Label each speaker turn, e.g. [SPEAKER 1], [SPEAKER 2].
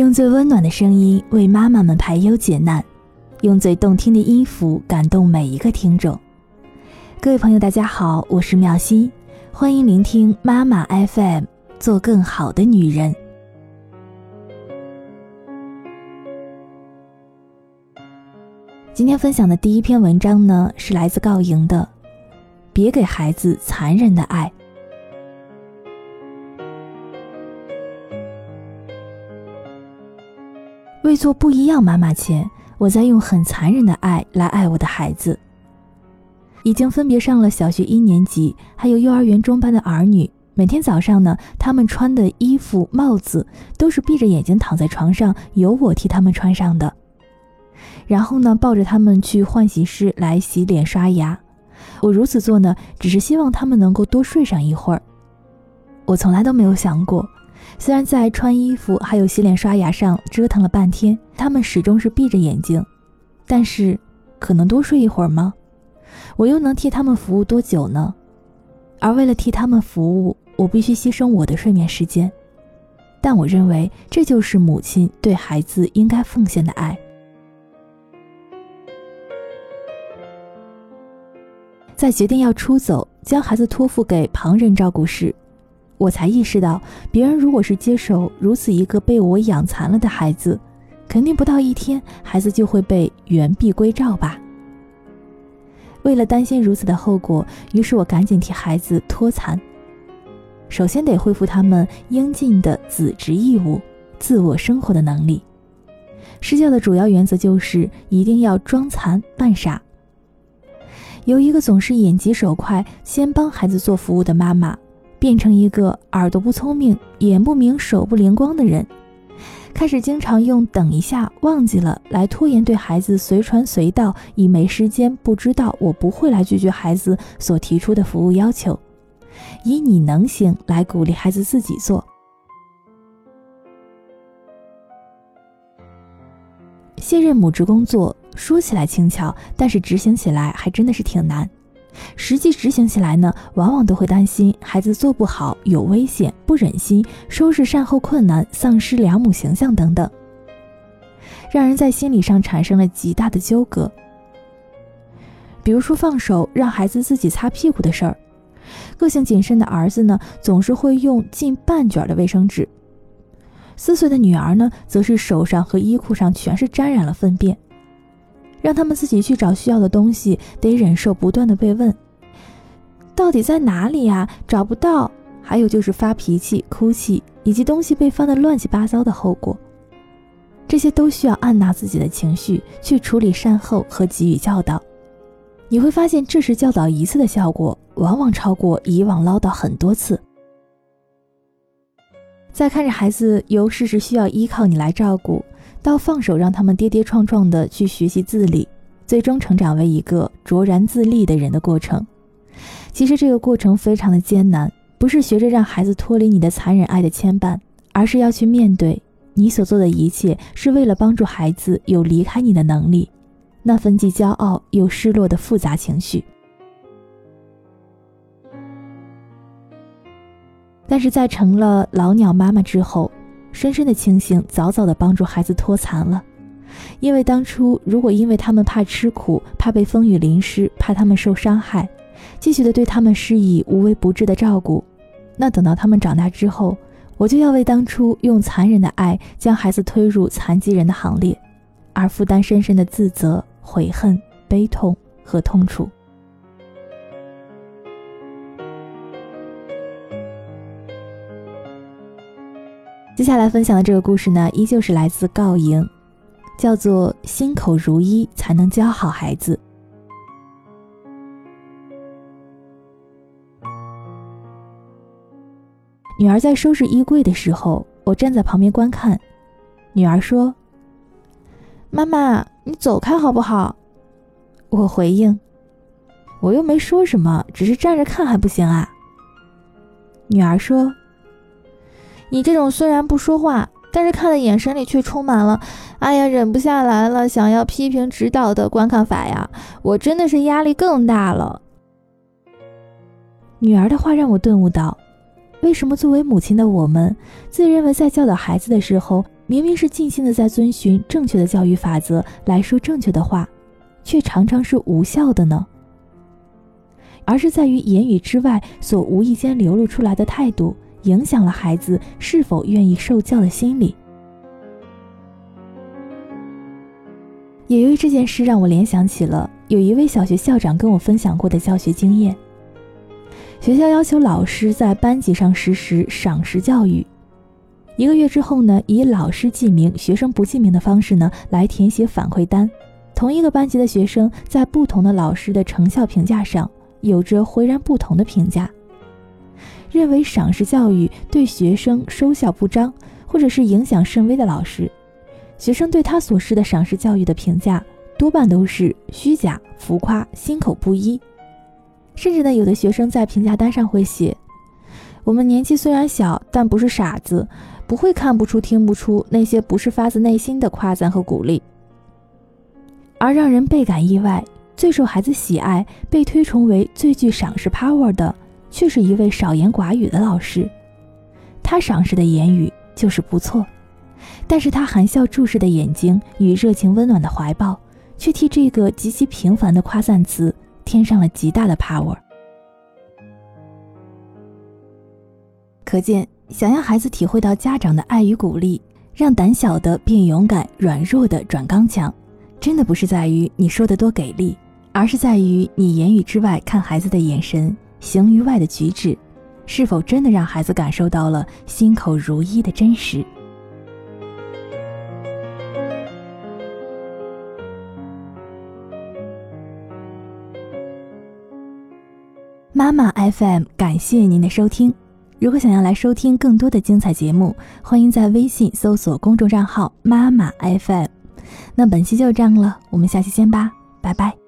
[SPEAKER 1] 用最温暖的声音为妈妈们排忧解难，用最动听的音符感动每一个听众。各位朋友，大家好，我是妙心，欢迎聆听妈妈 FM，做更好的女人。今天分享的第一篇文章呢，是来自告莹的，别给孩子残忍的爱。为做不一样妈妈前，我在用很残忍的爱来爱我的孩子。已经分别上了小学一年级，还有幼儿园中班的儿女，每天早上呢，他们穿的衣服、帽子都是闭着眼睛躺在床上，由我替他们穿上的。然后呢，抱着他们去换洗室来洗脸刷牙。我如此做呢，只是希望他们能够多睡上一会儿。我从来都没有想过。虽然在穿衣服还有洗脸刷牙上折腾了半天，他们始终是闭着眼睛，但是可能多睡一会儿吗？我又能替他们服务多久呢？而为了替他们服务，我必须牺牲我的睡眠时间。但我认为这就是母亲对孩子应该奉献的爱。在决定要出走，将孩子托付给旁人照顾时。我才意识到，别人如果是接手如此一个被我养残了的孩子，肯定不到一天，孩子就会被原璧归赵吧。为了担心如此的后果，于是我赶紧替孩子脱残。首先得恢复他们应尽的子职义务、自我生活的能力。施教的主要原则就是一定要装残扮傻。由一个总是眼疾手快、先帮孩子做服务的妈妈。变成一个耳朵不聪明、眼不明、手不灵光的人，开始经常用“等一下”“忘记了”来拖延对孩子随传随到，以没时间、不知道、我不会来拒绝孩子所提出的服务要求，以“你能行”来鼓励孩子自己做。卸任母职工作说起来轻巧，但是执行起来还真的是挺难。实际执行起来呢，往往都会担心孩子做不好有危险，不忍心收拾善后困难，丧失良母形象等等，让人在心理上产生了极大的纠葛。比如说放手让孩子自己擦屁股的事儿，个性谨慎的儿子呢，总是会用近半卷的卫生纸；四岁的女儿呢，则是手上和衣裤上全是沾染了粪便。让他们自己去找需要的东西，得忍受不断的被问：“到底在哪里呀？找不到。”还有就是发脾气、哭泣，以及东西被翻得乱七八糟的后果。这些都需要按捺自己的情绪去处理善后和给予教导。你会发现，这时教导一次的效果，往往超过以往唠叨很多次。在看着孩子由事实需要依靠你来照顾。到放手让他们跌跌撞撞的去学习自理，最终成长为一个卓然自立的人的过程。其实这个过程非常的艰难，不是学着让孩子脱离你的残忍爱的牵绊，而是要去面对你所做的一切是为了帮助孩子有离开你的能力，那份既骄傲又失落的复杂情绪。但是在成了老鸟妈妈之后。深深的庆幸早早的帮助孩子脱残了，因为当初如果因为他们怕吃苦、怕被风雨淋湿、怕他们受伤害，继续的对他们施以无微不至的照顾，那等到他们长大之后，我就要为当初用残忍的爱将孩子推入残疾人的行列，而负担深深的自责、悔恨、悲痛和痛楚。接下来分享的这个故事呢，依旧是来自告莹，叫做“心口如一才能教好孩子”。女儿在收拾衣柜的时候，我站在旁边观看。女儿说：“妈妈，你走开好不好？”我回应：“我又没说什么，只是站着看还不行啊。”女儿说。你这种虽然不说话，但是看的眼神里却充满了“哎呀，忍不下来了，想要批评指导的观看法呀！”我真的是压力更大了。女儿的话让我顿悟到，为什么作为母亲的我们，自认为在教导孩子的时候明明是尽心的在遵循正确的教育法则来说正确的话，却常常是无效的呢？而是在于言语之外所无意间流露出来的态度，影响了孩子是否愿意受教的心理。也由于这件事，让我联想起了有一位小学校长跟我分享过的教学经验。学校要求老师在班级上实施赏识教育，一个月之后呢，以老师记名、学生不记名的方式呢来填写反馈单。同一个班级的学生在不同的老师的成效评价上。有着浑然不同的评价，认为赏识教育对学生收效不彰，或者是影响甚微的老师，学生对他所施的赏识教育的评价多半都是虚假、浮夸、心口不一，甚至呢，有的学生在评价单上会写：“我们年纪虽然小，但不是傻子，不会看不出、听不出那些不是发自内心的夸赞和鼓励。”而让人倍感意外。最受孩子喜爱、被推崇为最具赏识 power 的，却是一位少言寡语的老师。他赏识的言语就是不错，但是他含笑注视的眼睛与热情温暖的怀抱，却替这个极其平凡的夸赞词添上了极大的 power。可见，想要孩子体会到家长的爱与鼓励，让胆小的变勇敢，软弱的转刚强，真的不是在于你说的多给力。而是在于你言语之外看孩子的眼神，行于外的举止，是否真的让孩子感受到了心口如一的真实。妈妈 FM，感谢您的收听。如果想要来收听更多的精彩节目，欢迎在微信搜索公众账号“妈妈 FM”。那本期就这样了，我们下期见吧，拜拜。